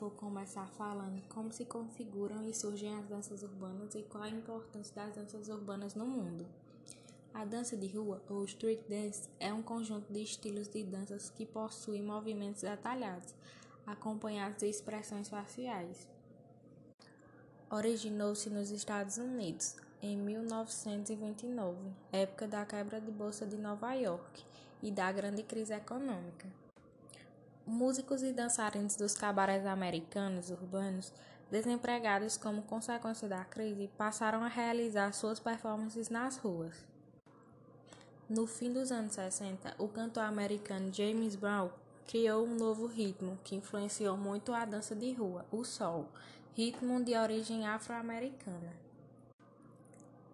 vou começar falando como se configuram e surgem as danças urbanas e qual a importância das danças urbanas no mundo. A dança de rua, ou street dance, é um conjunto de estilos de danças que possuem movimentos detalhados, acompanhados de expressões faciais. Originou-se nos Estados Unidos em 1929, época da quebra de bolsa de Nova York e da grande crise econômica. Músicos e dançarinos dos cabarés americanos urbanos, desempregados como consequência da crise, passaram a realizar suas performances nas ruas. No fim dos anos 60, o cantor americano James Brown criou um novo ritmo que influenciou muito a dança de rua, o soul, ritmo de origem afro-americana.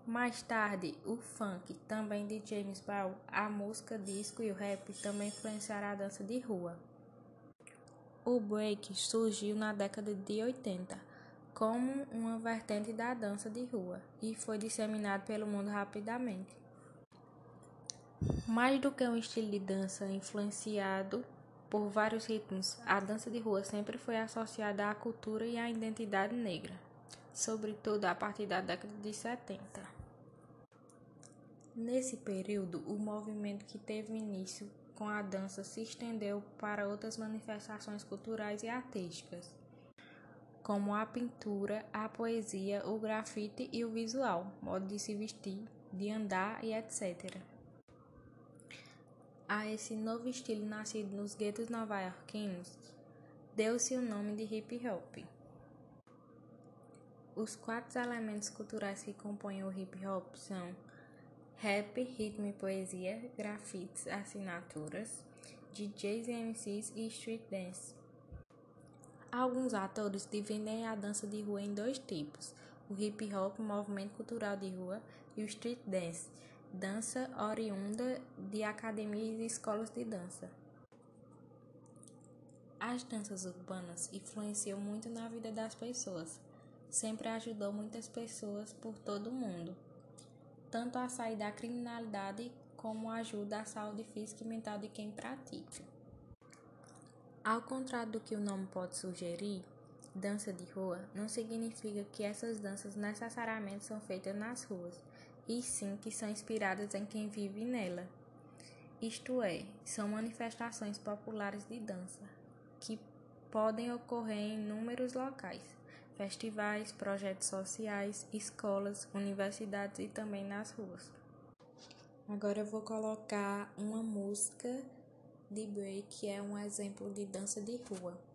Mais tarde, o funk, também de James Brown, a música disco e o rap também influenciaram a dança de rua. O break surgiu na década de 80 como uma vertente da dança de rua e foi disseminado pelo mundo rapidamente. Mais do que um estilo de dança influenciado por vários ritmos, a dança de rua sempre foi associada à cultura e à identidade negra, sobretudo a partir da década de 70. Nesse período, o movimento que teve início com a dança se estendeu para outras manifestações culturais e artísticas, como a pintura, a poesia, o grafite e o visual, modo de se vestir, de andar e etc. A esse novo estilo nascido nos guetos nova-iorquinos, deu-se o nome de hip hop. Os quatro elementos culturais que compõem o hip hop são rap, ritmo e poesia, grafites, assinaturas, DJs e MCs e street dance. Alguns atores dividem a dança de rua em dois tipos: o hip hop, movimento cultural de rua, e o street dance, dança oriunda de academias e escolas de dança. As danças urbanas influenciam muito na vida das pessoas. Sempre ajudou muitas pessoas por todo o mundo tanto a sair da criminalidade como ajuda à saúde física e mental de quem pratica. Ao contrário do que o nome pode sugerir, dança de rua não significa que essas danças necessariamente são feitas nas ruas, e sim que são inspiradas em quem vive nela. Isto é, são manifestações populares de dança, que podem ocorrer em inúmeros locais festivais, projetos sociais, escolas, universidades e também nas ruas. Agora eu vou colocar uma música de break que é um exemplo de dança de rua.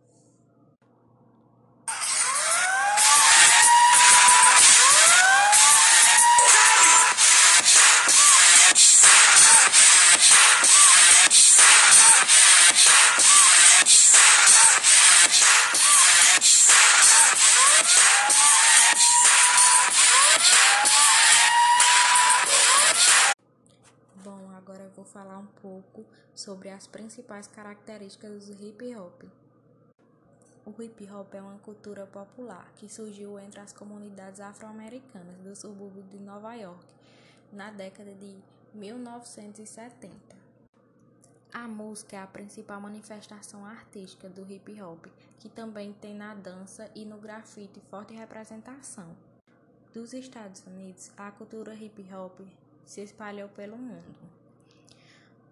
Vou falar um pouco sobre as principais características do hip hop. O hip hop é uma cultura popular que surgiu entre as comunidades afro-americanas do subúrbio de Nova York na década de 1970. A música é a principal manifestação artística do hip hop, que também tem na dança e no grafite forte representação. Dos Estados Unidos, a cultura hip hop se espalhou pelo mundo.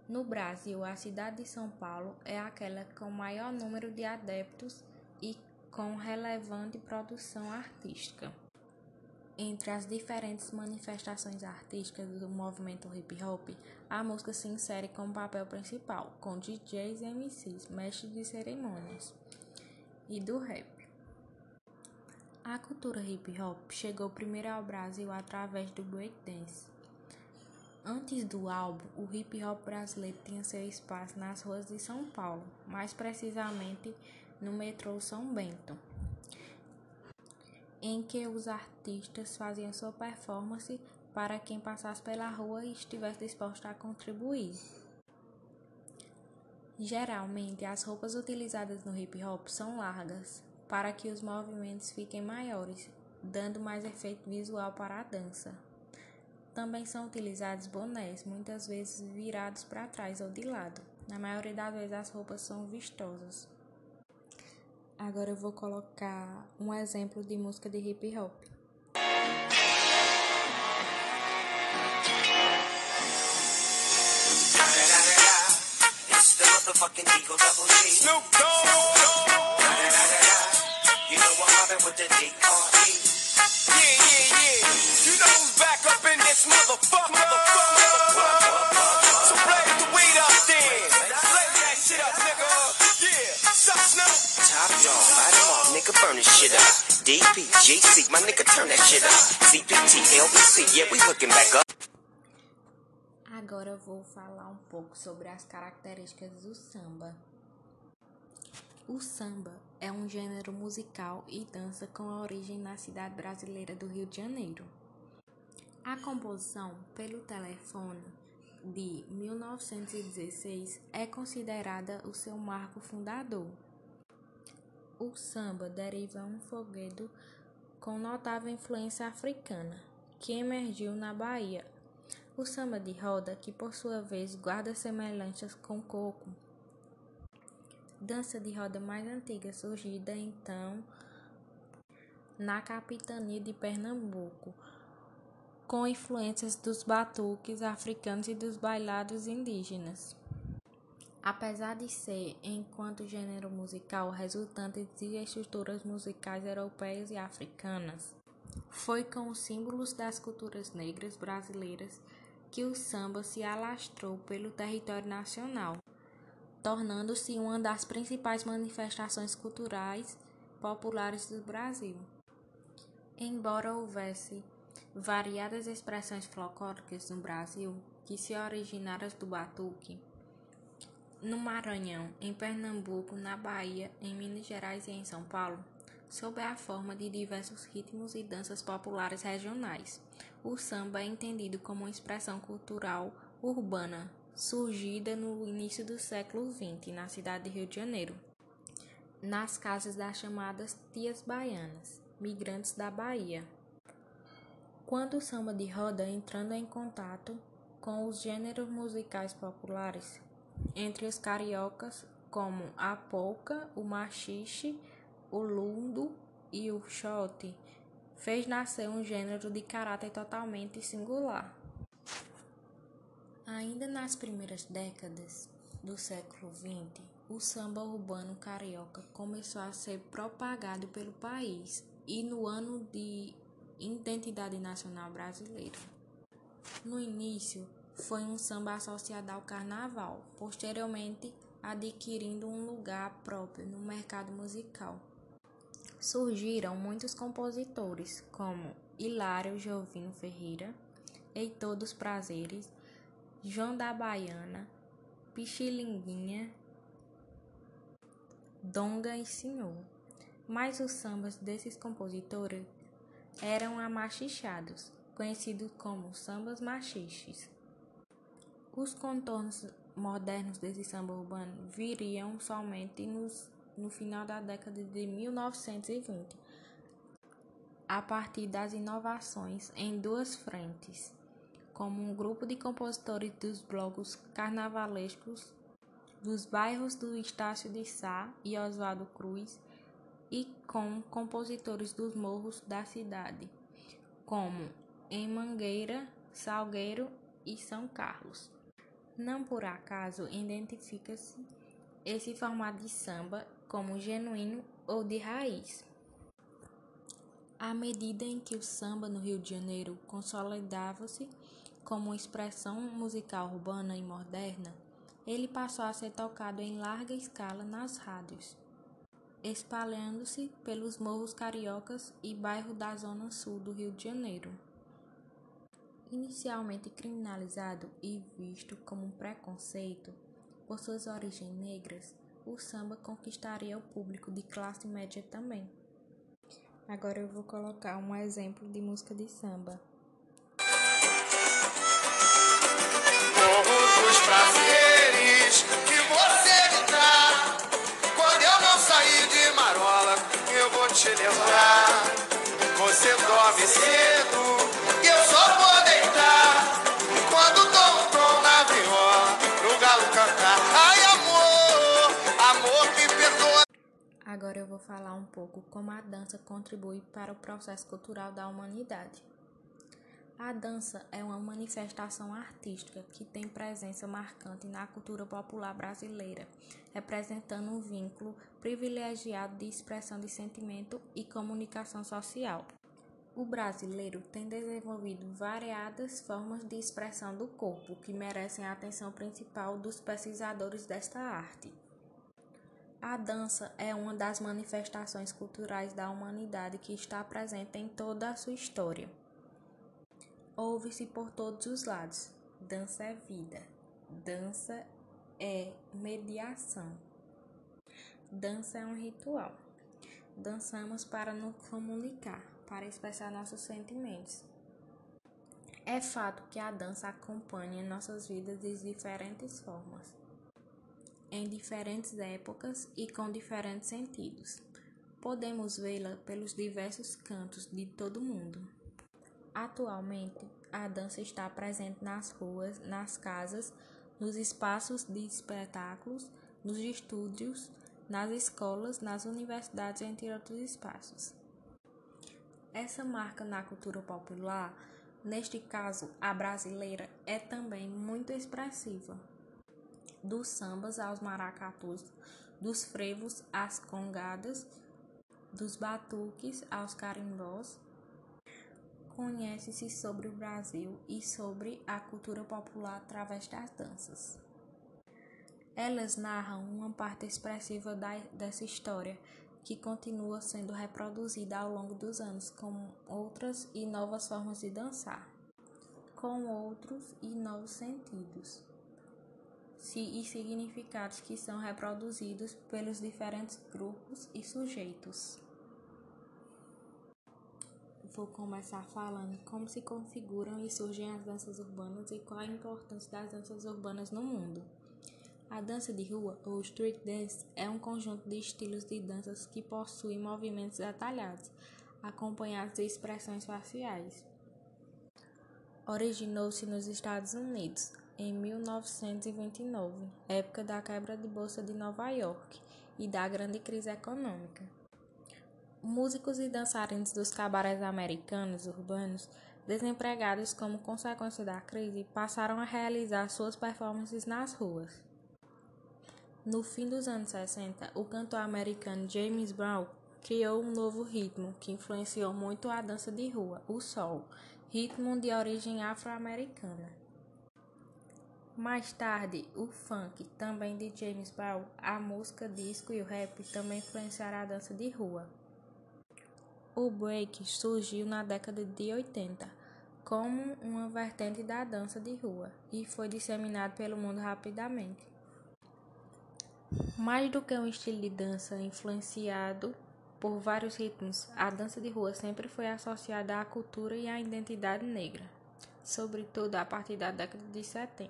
No Brasil, a cidade de São Paulo é aquela com maior número de adeptos e com relevante produção artística. Entre as diferentes manifestações artísticas do movimento hip hop, a música se insere como papel principal, com DJs e MCs, mestres de cerimônias, e do rap. A cultura hip hop chegou primeiro ao Brasil através do breakdance Antes do álbum, o hip hop brasileiro tinha seu espaço nas ruas de São Paulo, mais precisamente no metrô São Bento, em que os artistas faziam sua performance para quem passasse pela rua e estivesse disposto a contribuir. Geralmente, as roupas utilizadas no hip hop são largas, para que os movimentos fiquem maiores, dando mais efeito visual para a dança. Também são utilizados bonés, muitas vezes virados para trás ou de lado. Na maioria das vezes as roupas são vistosas. Agora eu vou colocar um exemplo de música de hip hop. Snoop Dogg. You know I'm with the D.R.E. Yeah, yeah, yeah. You know who's back up in this motherfucker. So blaze the weed up then. Blaze that shit up, nigga. Yeah. Sup, Snoop? Top dog, light them off, nigga, burn this shit up. DPGC, my nigga, turn that shit up. CPT, LBC, yeah, we hooking back up. Agora eu vou falar um pouco sobre as características do samba. O samba é um gênero musical e dança com origem na cidade brasileira do Rio de Janeiro. A composição pelo telefone de 1916 é considerada o seu marco fundador. O samba deriva um foguedo com notável influência africana, que emergiu na Bahia. O samba de roda, que por sua vez guarda semelhanças com coco, dança de roda mais antiga, surgida então na capitania de Pernambuco, com influências dos batuques africanos e dos bailados indígenas. Apesar de ser, enquanto gênero musical, resultante de estruturas musicais europeias e africanas, foi com os símbolos das culturas negras brasileiras que o samba se alastrou pelo território nacional tornando-se uma das principais manifestações culturais populares do Brasil. Embora houvesse variadas expressões folclóricas no Brasil que se originaram do batuque, no Maranhão, em Pernambuco, na Bahia, em Minas Gerais e em São Paulo, sob a forma de diversos ritmos e danças populares regionais. O samba é entendido como uma expressão cultural urbana surgida no início do século XX na cidade de Rio de Janeiro, nas casas das chamadas tias baianas, migrantes da Bahia. Quando o samba de roda entrando em contato com os gêneros musicais populares, entre os cariocas, como a polca, o machixe, o lundo e o xote, fez nascer um gênero de caráter totalmente singular. Ainda nas primeiras décadas do século XX, o samba urbano carioca começou a ser propagado pelo país e no ano de identidade nacional brasileira. No início, foi um samba associado ao carnaval, posteriormente adquirindo um lugar próprio no mercado musical. Surgiram muitos compositores, como Hilário Jovino Ferreira, Heitor dos Prazeres, João da Baiana, Pichilinguinha, Donga e Senhor. Mas os sambas desses compositores eram amachichados, conhecidos como sambas machiches. Os contornos modernos desse samba urbano viriam somente nos, no final da década de 1920, a partir das inovações em duas frentes como um grupo de compositores dos blocos carnavalescos dos bairros do Estácio de Sá e Oswaldo Cruz e com compositores dos morros da cidade, como em Mangueira, Salgueiro e São Carlos. Não por acaso identifica-se esse formato de samba como genuíno ou de raiz. À medida em que o samba no Rio de Janeiro consolidava-se como expressão musical urbana e moderna, ele passou a ser tocado em larga escala nas rádios, espalhando-se pelos morros cariocas e bairros da zona sul do Rio de Janeiro. Inicialmente criminalizado e visto como um preconceito por suas origens negras, o samba conquistaria o público de classe média também. Agora eu vou colocar um exemplo de música de samba. Prazeres que você me dá. Quando eu não sair de marola, eu vou te levar. Você dorme cedo e eu só vou deitar. Quando dou um tom na viola, pro galo cantar. Ai, amor, amor que perdoa. Agora eu vou falar um pouco como a dança contribui para o processo cultural da humanidade. A dança é uma manifestação artística que tem presença marcante na cultura popular brasileira, representando um vínculo privilegiado de expressão de sentimento e comunicação social. O brasileiro tem desenvolvido variadas formas de expressão do corpo que merecem a atenção principal dos pesquisadores desta arte. A dança é uma das manifestações culturais da humanidade que está presente em toda a sua história. Ouve-se por todos os lados: dança é vida, dança é mediação, dança é um ritual. Dançamos para nos comunicar, para expressar nossos sentimentos. É fato que a dança acompanha nossas vidas de diferentes formas em diferentes épocas e com diferentes sentidos. Podemos vê-la pelos diversos cantos de todo o mundo. Atualmente, a dança está presente nas ruas, nas casas, nos espaços de espetáculos, nos estúdios, nas escolas, nas universidades, entre outros espaços. Essa marca na cultura popular, neste caso a brasileira, é também muito expressiva dos sambas aos maracatus, dos frevos às congadas, dos batuques aos carimbós. Conhece-se sobre o Brasil e sobre a cultura popular através das danças. Elas narram uma parte expressiva da, dessa história que continua sendo reproduzida ao longo dos anos com outras e novas formas de dançar, com outros e novos sentidos e significados que são reproduzidos pelos diferentes grupos e sujeitos. Vou começar falando como se configuram e surgem as danças urbanas e qual a importância das danças urbanas no mundo. A dança de rua, ou street dance, é um conjunto de estilos de danças que possuem movimentos detalhados, acompanhados de expressões faciais. Originou-se nos Estados Unidos, em 1929, época da quebra de bolsa de Nova York e da grande crise econômica. Músicos e dançarinos dos cabarés americanos urbanos, desempregados como consequência da crise, passaram a realizar suas performances nas ruas. No fim dos anos 60, o cantor americano James Brown criou um novo ritmo que influenciou muito a dança de rua, o soul, ritmo de origem afro-americana. Mais tarde, o funk, também de James Brown, a música disco e o rap também influenciaram a dança de rua. O break surgiu na década de 80 como uma vertente da dança de rua e foi disseminado pelo mundo rapidamente. Mais do que um estilo de dança influenciado por vários ritmos, a dança de rua sempre foi associada à cultura e à identidade negra, sobretudo a partir da década de 70.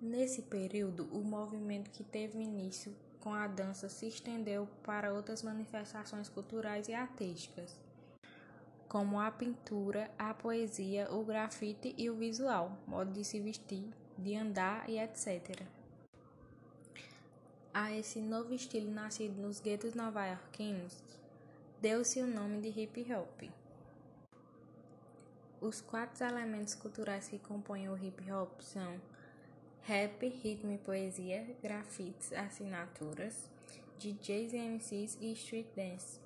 Nesse período, o movimento que teve início com a dança se estendeu para outras manifestações culturais e artísticas, como a pintura, a poesia, o grafite e o visual, modo de se vestir, de andar e etc. A esse novo estilo nascido nos guetos nova-iorquinos, deu-se o nome de hip hop. Os quatro elementos culturais que compõem o hip hop são rap, ritmo e poesia, grafites, assinaturas, DJs e MCs e street dance.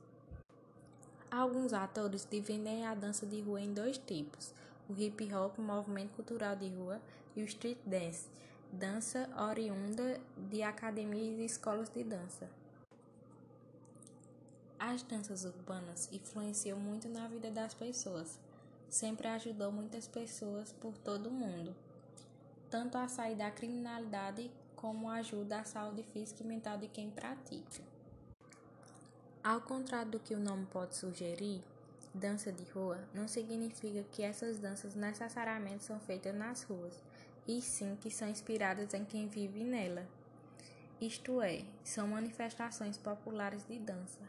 Alguns atores dividem a dança de rua em dois tipos: o hip hop, movimento cultural de rua, e o street dance, dança oriunda de academias e escolas de dança. As danças urbanas influenciam muito na vida das pessoas. Sempre ajudou muitas pessoas por todo o mundo tanto a sair da criminalidade como ajuda à saúde física e mental de quem pratica. Ao contrário do que o nome pode sugerir, dança de rua não significa que essas danças necessariamente são feitas nas ruas, e sim que são inspiradas em quem vive nela. Isto é, são manifestações populares de dança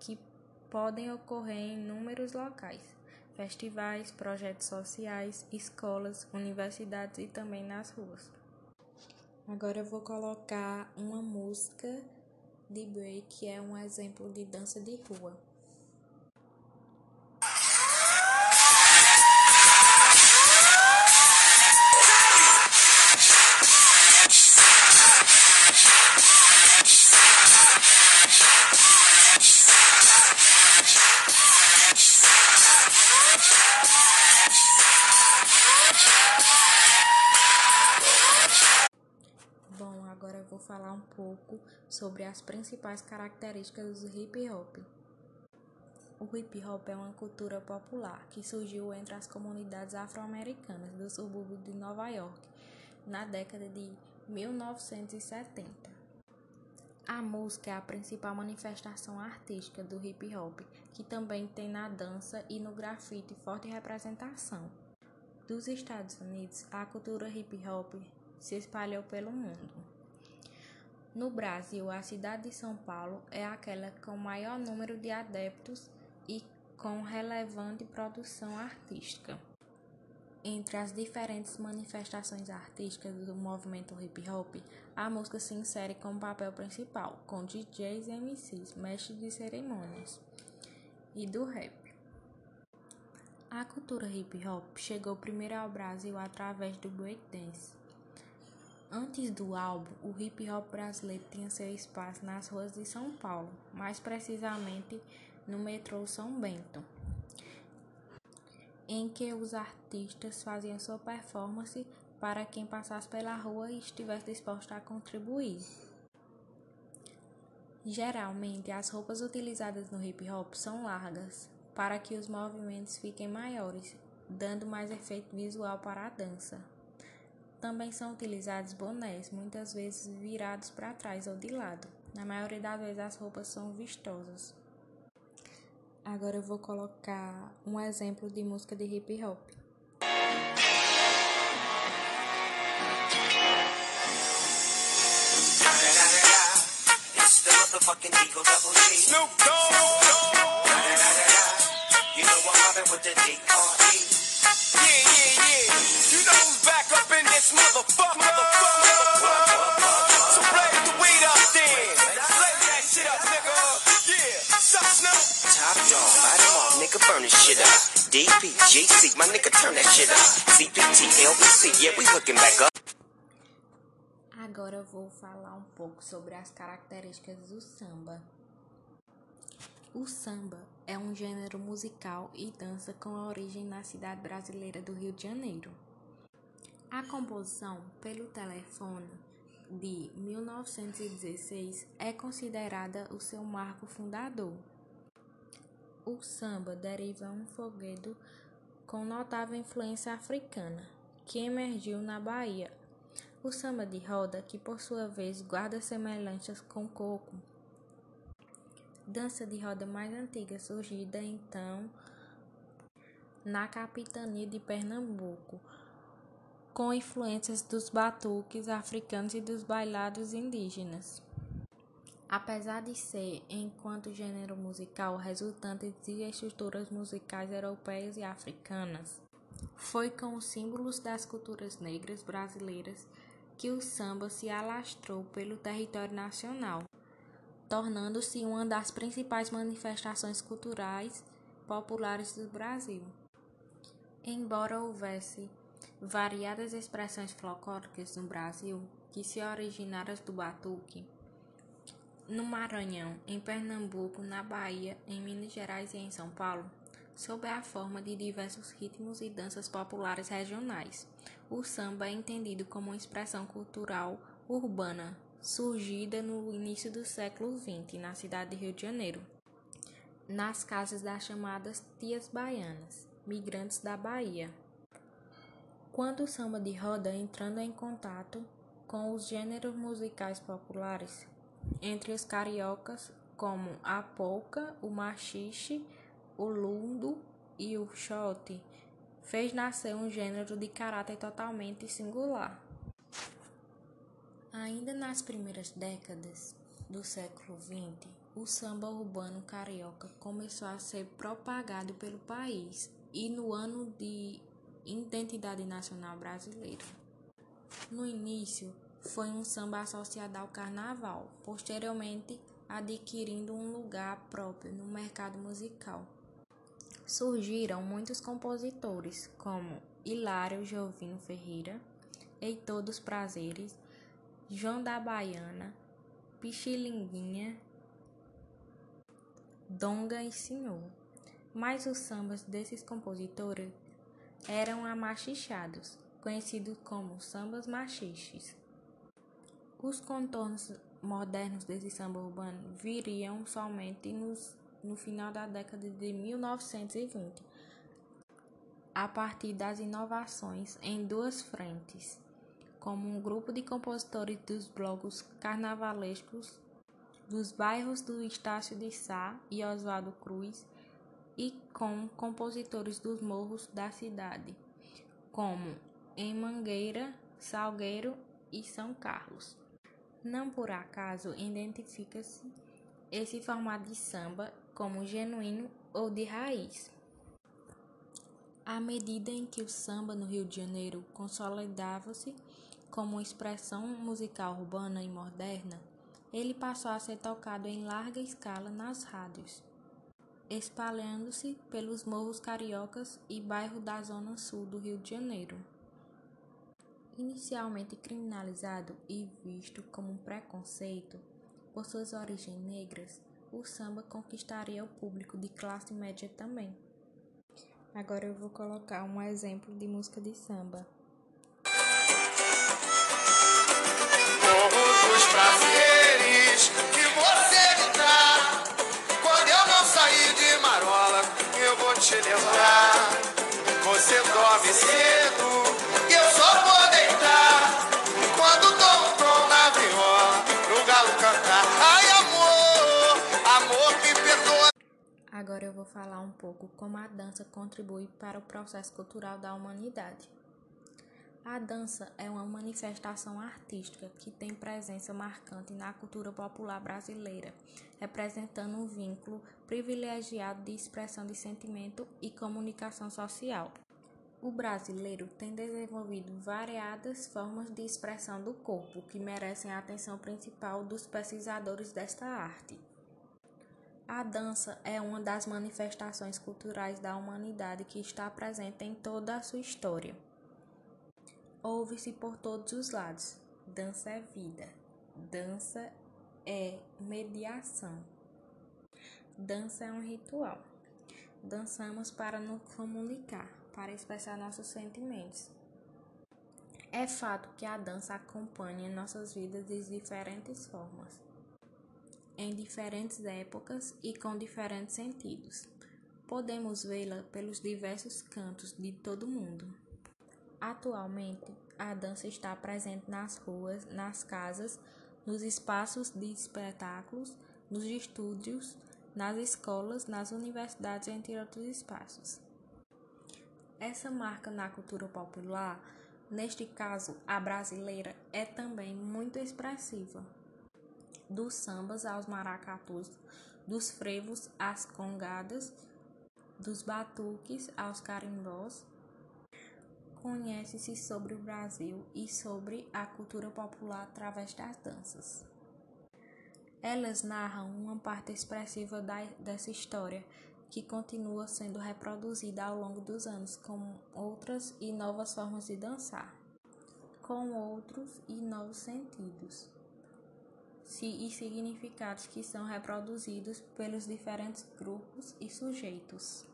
que podem ocorrer em inúmeros locais festivais, projetos sociais, escolas, universidades e também nas ruas. Agora eu vou colocar uma música de break, que é um exemplo de dança de rua. Sobre as principais características do hip hop. O hip hop é uma cultura popular que surgiu entre as comunidades afro-americanas do subúrbio de Nova York na década de 1970. A música é a principal manifestação artística do hip hop, que também tem na dança e no grafite forte representação. Dos Estados Unidos, a cultura hip hop se espalhou pelo mundo. No Brasil, a cidade de São Paulo é aquela com maior número de adeptos e com relevante produção artística. Entre as diferentes manifestações artísticas do movimento hip hop, a música se insere como papel principal, com DJs e MCs, mestres de cerimônias, e do rap. A cultura hip hop chegou primeiro ao Brasil através do breakdance. Antes do álbum, o hip hop brasileiro tinha seu espaço nas ruas de São Paulo, mais precisamente no metrô São Bento, em que os artistas faziam sua performance para quem passasse pela rua e estivesse disposto a contribuir. Geralmente, as roupas utilizadas no hip hop são largas, para que os movimentos fiquem maiores, dando mais efeito visual para a dança. Também são utilizados bonés, muitas vezes virados para trás ou de lado. Na maioria das vezes as roupas são vistosas. Agora eu vou colocar um exemplo de música de hip hop. Snoop Dogg. You know I'm with the D.R.E. Agora eu vou falar um pouco sobre as características do samba. O samba é um gênero musical e dança com origem na cidade brasileira do Rio de Janeiro. A composição pelo telefone de 1916 é considerada o seu marco fundador. O samba deriva um foguedo com notável influência africana, que emergiu na Bahia. O samba de roda, que por sua vez guarda semelhanças com coco, dança de roda mais antiga, surgida então na capitania de Pernambuco, com influências dos batuques africanos e dos bailados indígenas. Apesar de ser, enquanto gênero musical, resultante de estruturas musicais europeias e africanas, foi com os símbolos das culturas negras brasileiras que o samba se alastrou pelo território nacional, tornando-se uma das principais manifestações culturais populares do Brasil. Embora houvesse variadas expressões folclóricas no Brasil que se originaram do batuque, no Maranhão, em Pernambuco, na Bahia, em Minas Gerais e em São Paulo, sob a forma de diversos ritmos e danças populares regionais. O samba é entendido como uma expressão cultural urbana, surgida no início do século XX na cidade de Rio de Janeiro, nas casas das chamadas tias baianas, migrantes da Bahia. Quando o samba de roda entrando em contato com os gêneros musicais populares, entre os cariocas, como a polca, o machixe, o lundo e o xote, fez nascer um gênero de caráter totalmente singular. Ainda nas primeiras décadas do século XX, o samba urbano carioca começou a ser propagado pelo país e no ano de identidade nacional brasileira. No início, foi um samba associado ao carnaval, posteriormente adquirindo um lugar próprio no mercado musical. Surgiram muitos compositores, como Hilário Jovino Ferreira, Heitor dos Prazeres, João da Baiana, Pichilinguinha, Donga e Senhor. Mas os sambas desses compositores eram amachichados, conhecidos como sambas machistas. Os contornos modernos desse samba urbano viriam somente nos, no final da década de 1920, a partir das inovações em duas frentes, como um grupo de compositores dos blocos carnavalescos dos bairros do Estácio de Sá e Oswaldo Cruz e com compositores dos morros da cidade, como em Mangueira, Salgueiro e São Carlos. Não por acaso identifica-se esse formato de samba como genuíno ou de raiz. À medida em que o samba no Rio de Janeiro consolidava-se como expressão musical urbana e moderna, ele passou a ser tocado em larga escala nas rádios, espalhando-se pelos morros cariocas e bairros da zona sul do Rio de Janeiro. Inicialmente criminalizado e visto como um preconceito por suas origens negras, o samba conquistaria o público de classe média também. Agora eu vou colocar um exemplo de música de samba. Dos prazeres que você me dá. Quando eu não sair de marola, eu vou te levar. Você dorme cedo e eu só vou deitar. Quando um tom na viola, pro galo cantar. Ai, amor, amor, me perdoa. Agora eu vou falar um pouco como a dança contribui para o processo cultural da humanidade. A dança é uma manifestação artística que tem presença marcante na cultura popular brasileira, representando um vínculo privilegiado de expressão de sentimento e comunicação social. O brasileiro tem desenvolvido variadas formas de expressão do corpo que merecem a atenção principal dos pesquisadores desta arte. A dança é uma das manifestações culturais da humanidade que está presente em toda a sua história. Ouve-se por todos os lados. Dança é vida. Dança é mediação. Dança é um ritual. Dançamos para nos comunicar, para expressar nossos sentimentos. É fato que a dança acompanha nossas vidas de diferentes formas, em diferentes épocas e com diferentes sentidos. Podemos vê-la pelos diversos cantos de todo o mundo. Atualmente, a dança está presente nas ruas, nas casas, nos espaços de espetáculos, nos estúdios, nas escolas, nas universidades, entre outros espaços. Essa marca na cultura popular, neste caso a brasileira, é também muito expressiva. Dos sambas aos maracatus, dos frevos às congadas, dos batuques aos carimbós, conhece-se sobre o Brasil e sobre a cultura popular através das danças. Elas narram uma parte expressiva da, dessa história que continua sendo reproduzida ao longo dos anos com outras e novas formas de dançar, com outros e novos sentidos e significados que são reproduzidos pelos diferentes grupos e sujeitos.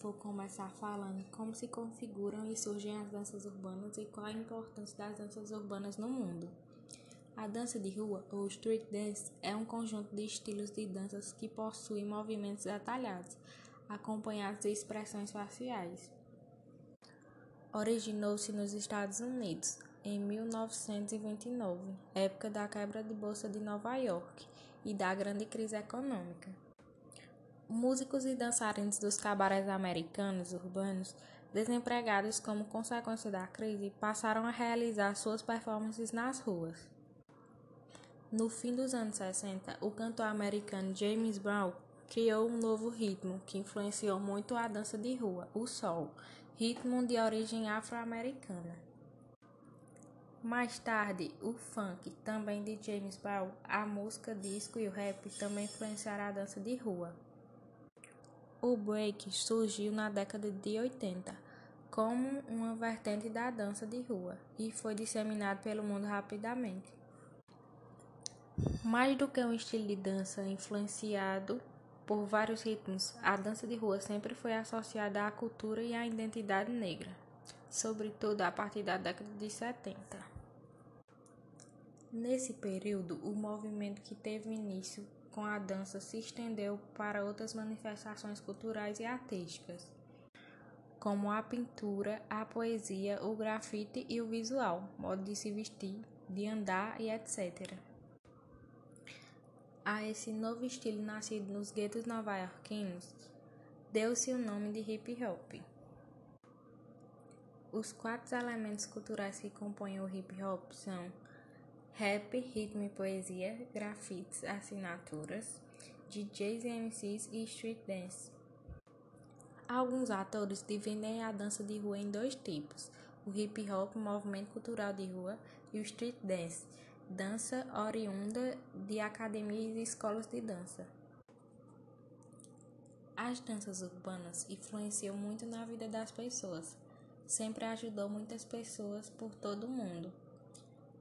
Vou começar falando como se configuram e surgem as danças urbanas e qual a importância das danças urbanas no mundo. A dança de rua, ou street dance, é um conjunto de estilos de danças que possuem movimentos detalhados, acompanhados de expressões faciais. Originou-se nos Estados Unidos em 1929, época da quebra de bolsa de Nova York e da grande crise econômica. Músicos e dançarinos dos cabarés americanos urbanos, desempregados como consequência da crise, passaram a realizar suas performances nas ruas. No fim dos anos 60, o cantor americano James Brown criou um novo ritmo que influenciou muito a dança de rua, o soul, ritmo de origem afro-americana. Mais tarde, o funk, também de James Brown, a música disco e o rap também influenciaram a dança de rua. O break surgiu na década de 80 como uma vertente da dança de rua e foi disseminado pelo mundo rapidamente. Mais do que um estilo de dança influenciado por vários ritmos, a dança de rua sempre foi associada à cultura e à identidade negra, sobretudo a partir da década de 70. Nesse período, o movimento que teve início com a dança se estendeu para outras manifestações culturais e artísticas, como a pintura, a poesia, o grafite e o visual, modo de se vestir, de andar e etc. A esse novo estilo nascido nos guetos nova-iorquinos, deu-se o nome de hip hop. Os quatro elementos culturais que compõem o hip hop são rap, ritmo e poesia, grafites, assinaturas, DJs e MCs e street dance. Alguns atores dividem a dança de rua em dois tipos: o hip hop, movimento cultural de rua, e o street dance, dança oriunda de academias e escolas de dança. As danças urbanas influenciam muito na vida das pessoas. Sempre ajudou muitas pessoas por todo o mundo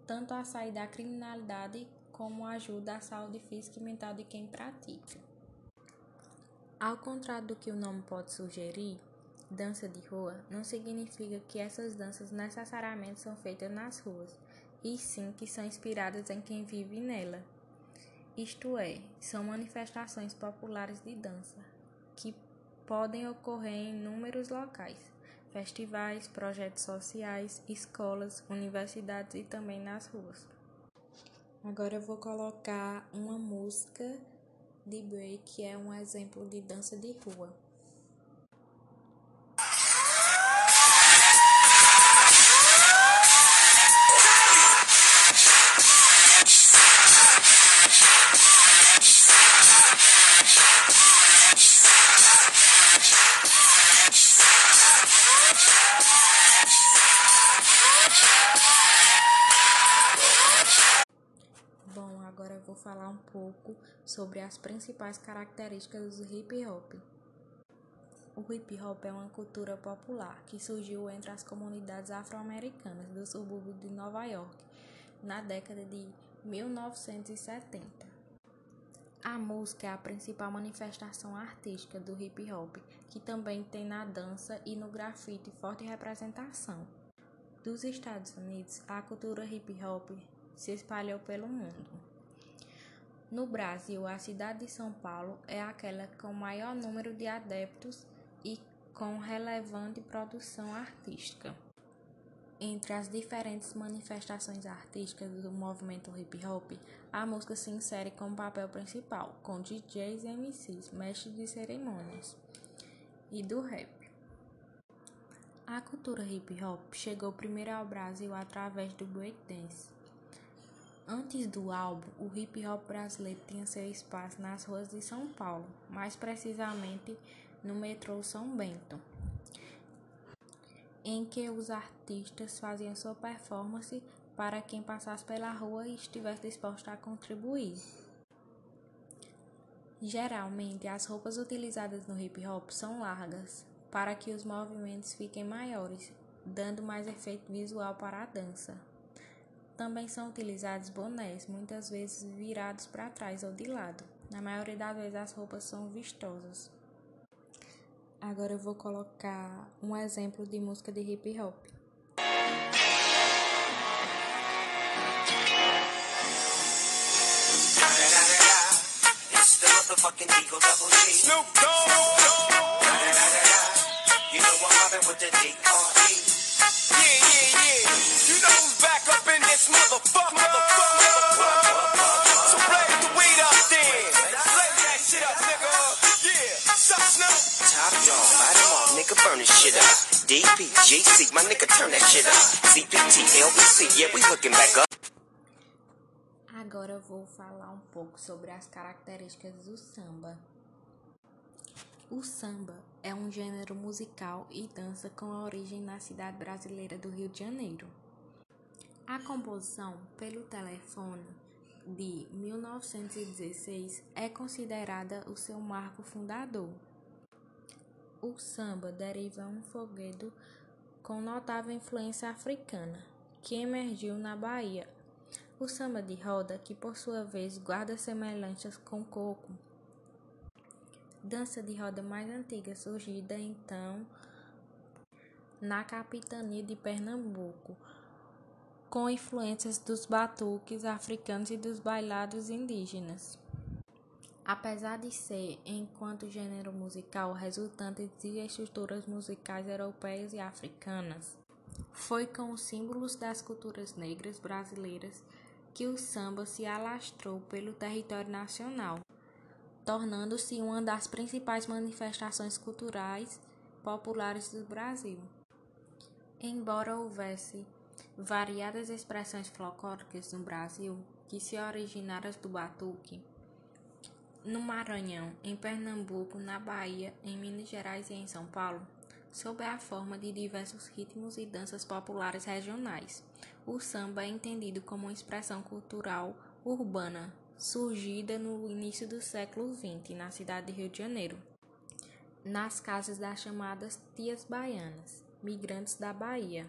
tanto a sair da criminalidade como ajuda à saúde física e mental de quem pratica. Ao contrário do que o nome pode sugerir, dança de rua não significa que essas danças necessariamente são feitas nas ruas, e sim que são inspiradas em quem vive nela. Isto é, são manifestações populares de dança que podem ocorrer em inúmeros locais festivais, projetos sociais, escolas, universidades e também nas ruas. Agora eu vou colocar uma música de break que é um exemplo de dança de rua. Sobre as principais características do hip hop. O hip hop é uma cultura popular que surgiu entre as comunidades afro-americanas do subúrbio de Nova York na década de 1970. A música é a principal manifestação artística do hip hop, que também tem na dança e no grafite forte representação. Dos Estados Unidos, a cultura hip hop se espalhou pelo mundo. No Brasil, a cidade de São Paulo é aquela com maior número de adeptos e com relevante produção artística. Entre as diferentes manifestações artísticas do movimento hip hop, a música se insere como papel principal, com DJs e MCs, mestres de cerimônias, e do rap. A cultura hip hop chegou primeiro ao Brasil através do breakdance Antes do álbum, o hip hop brasileiro tinha seu espaço nas ruas de São Paulo, mais precisamente no metrô São Bento, em que os artistas faziam sua performance para quem passasse pela rua e estivesse disposto a contribuir. Geralmente, as roupas utilizadas no hip hop são largas, para que os movimentos fiquem maiores, dando mais efeito visual para a dança. Também são utilizados bonés, muitas vezes virados para trás ou de lado. Na maioria das vezes as roupas são vistosas. Agora eu vou colocar um exemplo de música de hip hop. Snoop Dogg. You know I'm with the D.R.E. Agora eu vou falar um pouco sobre as características do samba. O samba é um gênero musical e dança com origem na cidade brasileira do Rio de Janeiro. A composição pelo telefone de 1916 é considerada o seu marco fundador. O samba deriva um foguedo com notável influência africana, que emergiu na Bahia. O samba de roda, que por sua vez guarda semelhanças com coco, dança de roda mais antiga, surgida então na capitania de Pernambuco, com influências dos batuques africanos e dos bailados indígenas. Apesar de ser, enquanto gênero musical, resultante de estruturas musicais europeias e africanas, foi com os símbolos das culturas negras brasileiras que o samba se alastrou pelo território nacional, tornando-se uma das principais manifestações culturais populares do Brasil. Embora houvesse variadas expressões folclóricas no Brasil que se originaram do batuque, no Maranhão, em Pernambuco, na Bahia, em Minas Gerais e em São Paulo, sob a forma de diversos ritmos e danças populares regionais. O samba é entendido como uma expressão cultural urbana, surgida no início do século XX, na cidade de Rio de Janeiro, nas casas das chamadas tias baianas, migrantes da Bahia.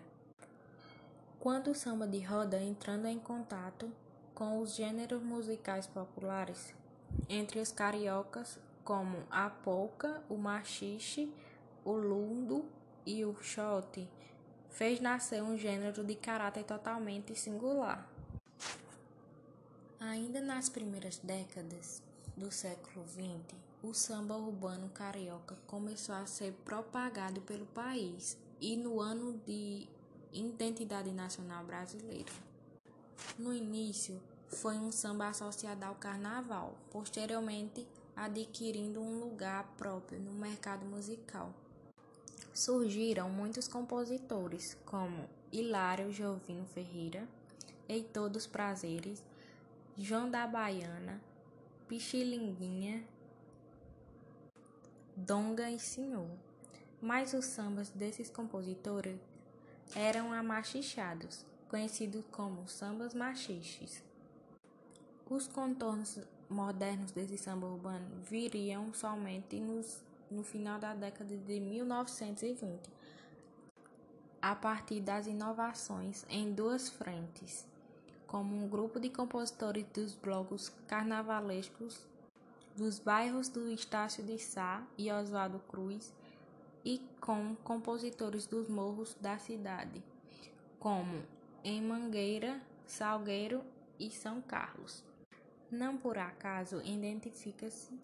Quando o samba de roda entrando em contato com os gêneros musicais populares, entre os cariocas, como a polca, o machixe, o lundo e o xote, fez nascer um gênero de caráter totalmente singular. Ainda nas primeiras décadas do século XX, o samba urbano carioca começou a ser propagado pelo país e no ano de identidade nacional brasileira. No início, foi um samba associado ao carnaval, posteriormente adquirindo um lugar próprio no mercado musical. Surgiram muitos compositores, como Hilário Jovino Ferreira, Heitor dos Prazeres, João da Baiana, Pichilinguinha, Donga e Senhor. Mas os sambas desses compositores eram amachichados, conhecidos como sambas machiches. Os contornos modernos desse samba urbano viriam somente nos, no final da década de 1920, a partir das inovações em duas frentes, como um grupo de compositores dos blocos carnavalescos dos bairros do Estácio de Sá e Oswaldo Cruz e com compositores dos morros da cidade, como em Mangueira, Salgueiro e São Carlos. Não por acaso identifica-se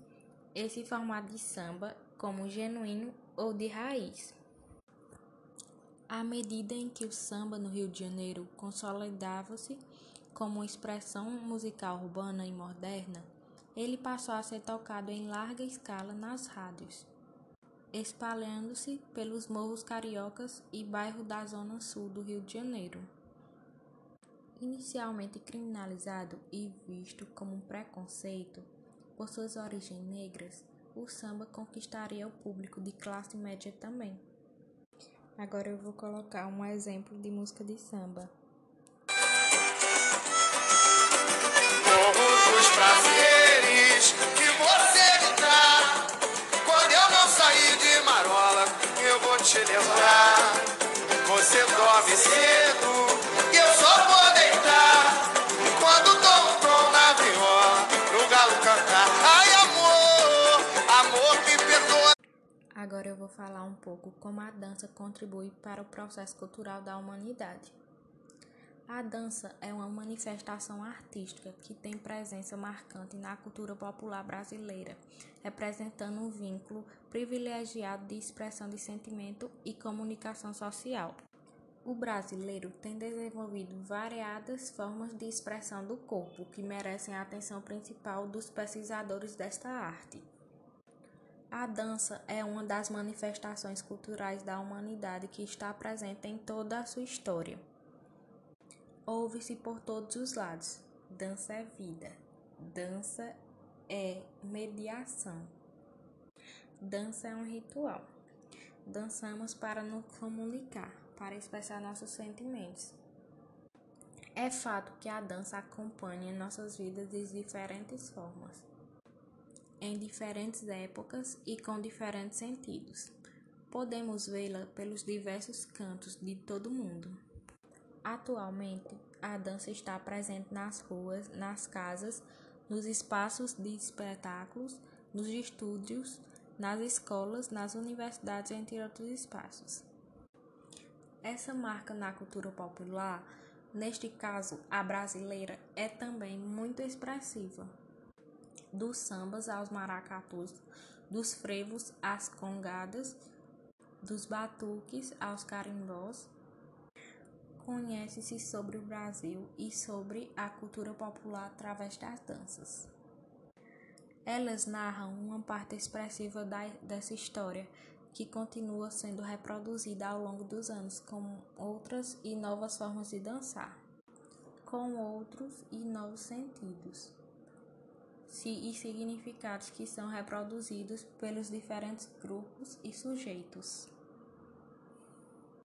esse formato de samba como genuíno ou de raiz. À medida em que o samba no Rio de Janeiro consolidava-se como expressão musical urbana e moderna, ele passou a ser tocado em larga escala nas rádios, espalhando-se pelos morros cariocas e bairros da zona sul do Rio de Janeiro. Inicialmente criminalizado e visto como um preconceito por suas origens negras, o samba conquistaria o público de classe média também. Agora eu vou colocar um exemplo de música de samba. Um pouco como a dança contribui para o processo cultural da humanidade. A dança é uma manifestação artística que tem presença marcante na cultura popular brasileira, representando um vínculo privilegiado de expressão de sentimento e comunicação social. O brasileiro tem desenvolvido variadas formas de expressão do corpo que merecem a atenção principal dos pesquisadores desta arte. A dança é uma das manifestações culturais da humanidade que está presente em toda a sua história. Ouve-se por todos os lados. Dança é vida. Dança é mediação. Dança é um ritual. Dançamos para nos comunicar, para expressar nossos sentimentos. É fato que a dança acompanha nossas vidas de diferentes formas, em diferentes épocas e com diferentes sentidos. Podemos vê-la pelos diversos cantos de todo o mundo. Atualmente, a dança está presente nas ruas, nas casas, nos espaços de espetáculos, nos estúdios, nas escolas, nas universidades, entre outros espaços. Essa marca na cultura popular, neste caso a brasileira, é também muito expressiva. Dos sambas aos maracatus, dos frevos às congadas, dos batuques aos carimbós, Conhece-se sobre o Brasil e sobre a cultura popular através das danças. Elas narram uma parte expressiva da, dessa história que continua sendo reproduzida ao longo dos anos com outras e novas formas de dançar, com outros e novos sentidos e significados que são reproduzidos pelos diferentes grupos e sujeitos.